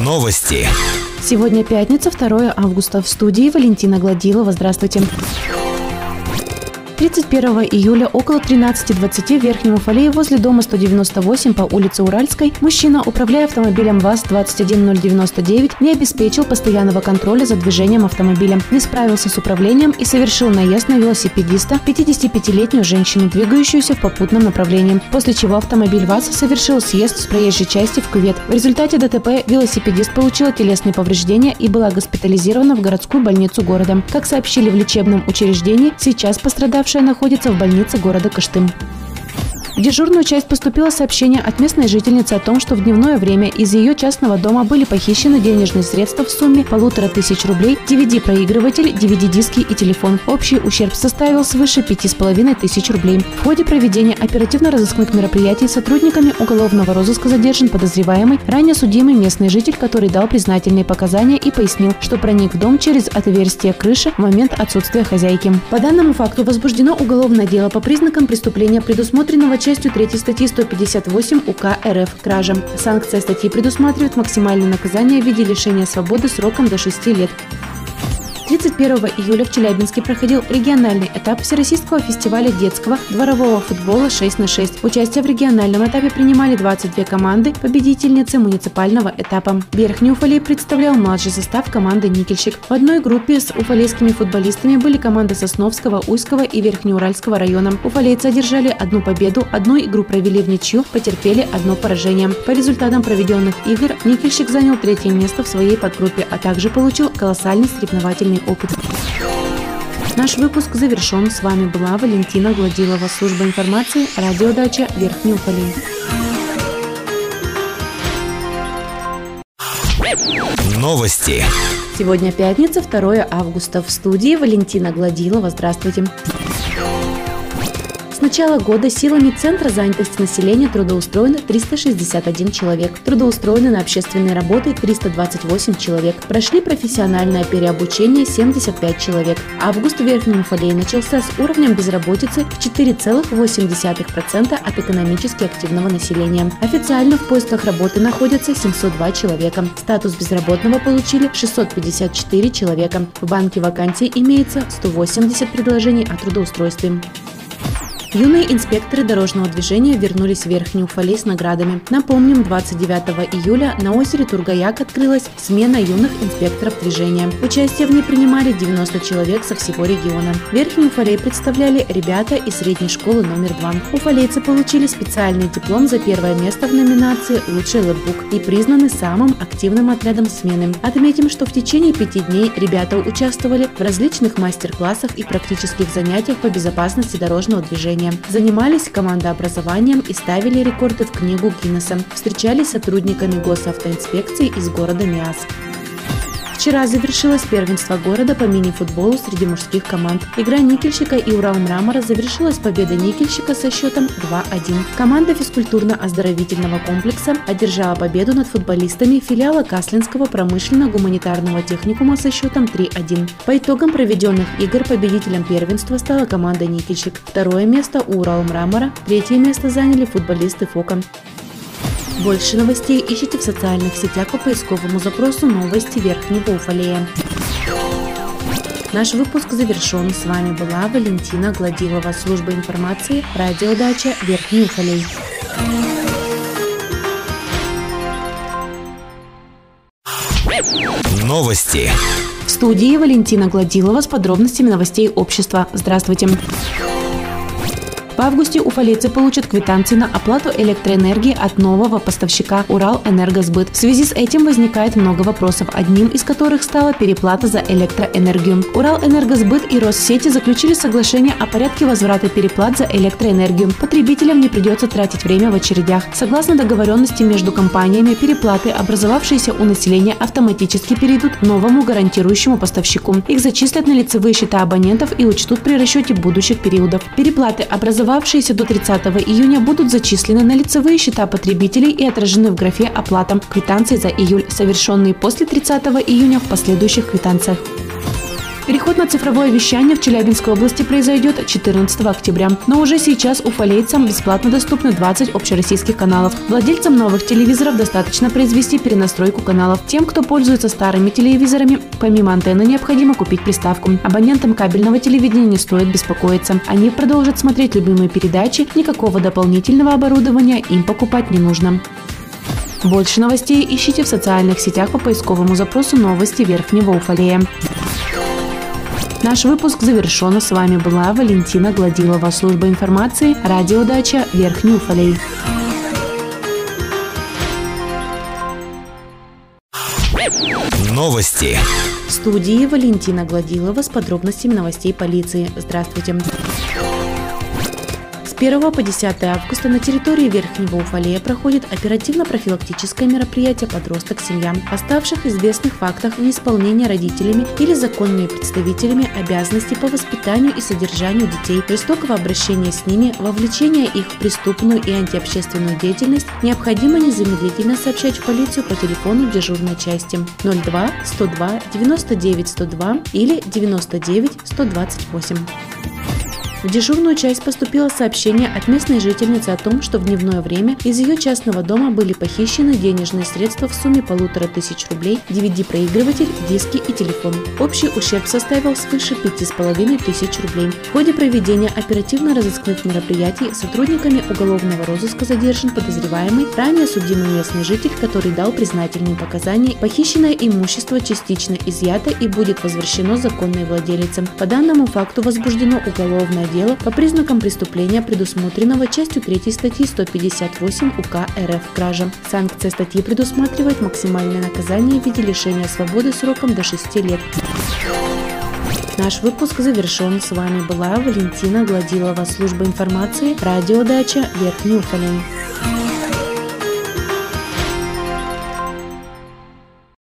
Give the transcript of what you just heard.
Новости. Сегодня пятница, 2 августа. В студии Валентина Гладилова. Здравствуйте. 31 июля около 13.20 в Верхнем Уфалее возле дома 198 по улице Уральской мужчина, управляя автомобилем ВАЗ-21099, не обеспечил постоянного контроля за движением автомобиля, не справился с управлением и совершил наезд на велосипедиста, 55-летнюю женщину, двигающуюся в попутном направлении, после чего автомобиль ВАЗ совершил съезд с проезжей части в кювет. В результате ДТП велосипедист получил телесные повреждения и была госпитализирована в городскую больницу города. Как сообщили в лечебном учреждении, сейчас пострадавший Погибшая находится в больнице города Кыштым. В дежурную часть поступило сообщение от местной жительницы о том, что в дневное время из ее частного дома были похищены денежные средства в сумме полутора тысяч рублей, DVD-проигрыватель, DVD-диски и телефон. Общий ущерб составил свыше пяти с половиной тысяч рублей. В ходе проведения оперативно-розыскных мероприятий сотрудниками уголовного розыска задержан подозреваемый, ранее судимый местный житель, который дал признательные показания и пояснил, что проник в дом через отверстие крыши в момент отсутствия хозяйки. По данному факту возбуждено уголовное дело по признакам преступления, предусмотренного частью 3 статьи 158 УК РФ «Кража». Санкция статьи предусматривает максимальное наказание в виде лишения свободы сроком до 6 лет. 31 июля в Челябинске проходил региональный этап Всероссийского фестиваля детского дворового футбола 6 на 6. Участие в региональном этапе принимали 22 команды, победительницы муниципального этапа. Верхний Уфалей представлял младший состав команды «Никельщик». В одной группе с уфалейскими футболистами были команды Сосновского, Уйского и Верхнеуральского района. Уфалейцы одержали одну победу, одну игру провели в ничью, потерпели одно поражение. По результатам проведенных игр Никельщик занял третье место в своей подгруппе, а также получил колоссальный соревновательный опыт. Наш выпуск завершен. С вами была Валентина Гладилова, служба информации, радиодача Верхний Уфалей. Новости. Сегодня пятница, 2 августа. В студии Валентина Гладилова. Здравствуйте начала года силами Центра занятости населения трудоустроено 361 человек. Трудоустроены на общественные работы 328 человек. Прошли профессиональное переобучение 75 человек. Август в Верхнем Уфалее начался с уровнем безработицы в 4,8% от экономически активного населения. Официально в поисках работы находятся 702 человека. Статус безработного получили 654 человека. В банке вакансий имеется 180 предложений о трудоустройстве. Юные инспекторы дорожного движения вернулись в Верхний Уфалей с наградами. Напомним, 29 июля на озере Тургаяк открылась смена юных инспекторов движения. Участие в ней принимали 90 человек со всего региона. Верхний Уфалей представляли ребята из средней школы номер 2. Уфалейцы получили специальный диплом за первое место в номинации «Лучший лэпбук» и признаны самым активным отрядом смены. Отметим, что в течение пяти дней ребята участвовали в различных мастер-классах и практических занятиях по безопасности дорожного движения образования. Занимались командообразованием и ставили рекорды в книгу Гиннесса. Встречались с сотрудниками госавтоинспекции из города Миас. Вчера завершилось первенство города по мини-футболу среди мужских команд. Игра Никельщика и Урал Мрамора завершилась победой Никельщика со счетом 2-1. Команда физкультурно-оздоровительного комплекса одержала победу над футболистами филиала Каслинского промышленно-гуманитарного техникума со счетом 3-1. По итогам проведенных игр победителем первенства стала команда Никельщик. Второе место у Урал Мрамора, третье место заняли футболисты Фока. Больше новостей ищите в социальных сетях по поисковому запросу «Новости Верхнего Уфалея». Наш выпуск завершен. С вами была Валентина Гладилова, служба информации, радиодача Верхний Уфалей. Новости. В студии Валентина Гладилова с подробностями новостей общества. Здравствуйте. В августе уфалейцы получат квитанции на оплату электроэнергии от нового поставщика «Уралэнергосбыт». В связи с этим возникает много вопросов, одним из которых стала переплата за электроэнергию. «Уралэнергосбыт» и Россети заключили соглашение о порядке возврата переплат за электроэнергию. Потребителям не придется тратить время в очередях. Согласно договоренности между компаниями, переплаты, образовавшиеся у населения, автоматически перейдут новому гарантирующему поставщику. Их зачислят на лицевые счета абонентов и учтут при расчете будущих периодов. Переплаты, образовавшиеся образовавшиеся до 30 июня, будут зачислены на лицевые счета потребителей и отражены в графе «Оплата» квитанции за июль, совершенные после 30 июня в последующих квитанциях. Переход на цифровое вещание в Челябинской области произойдет 14 октября. Но уже сейчас уфалейцам бесплатно доступны 20 общероссийских каналов. Владельцам новых телевизоров достаточно произвести перенастройку каналов. Тем, кто пользуется старыми телевизорами, помимо антенны необходимо купить приставку. Абонентам кабельного телевидения не стоит беспокоиться. Они продолжат смотреть любимые передачи, никакого дополнительного оборудования им покупать не нужно. Больше новостей ищите в социальных сетях по поисковому запросу «Новости Верхнего Уфалея». Наш выпуск завершен. С вами была Валентина Гладилова, служба информации, радиодача Верхний Уфалей. Новости. В студии Валентина Гладилова с подробностями новостей полиции. Здравствуйте. 1 по 10 августа на территории Верхнего Уфалея проходит оперативно-профилактическое мероприятие «Подросток семья». Оставших известных фактах неисполнения родителями или законными представителями обязанностей по воспитанию и содержанию детей, жестокого обращения с ними, вовлечения их в преступную и антиобщественную деятельность необходимо незамедлительно сообщать в полицию по телефону дежурной части 02 102 99 102 или 99 128. В дежурную часть поступило сообщение от местной жительницы о том, что в дневное время из ее частного дома были похищены денежные средства в сумме полутора тысяч рублей, DVD-проигрыватель, диски и телефон. Общий ущерб составил свыше пяти с половиной тысяч рублей. В ходе проведения оперативно-розыскных мероприятий сотрудниками уголовного розыска задержан подозреваемый, ранее судимый местный житель, который дал признательные показания. Похищенное имущество частично изъято и будет возвращено законной владелицам. По данному факту возбуждено уголовное дела по признакам преступления, предусмотренного частью 3 статьи 158 УК РФ «Кража». Санкция статьи предусматривает максимальное наказание в виде лишения свободы сроком до 6 лет. Наш выпуск завершен. С вами была Валентина Гладилова, служба информации, радиодача Верхний Уфалин.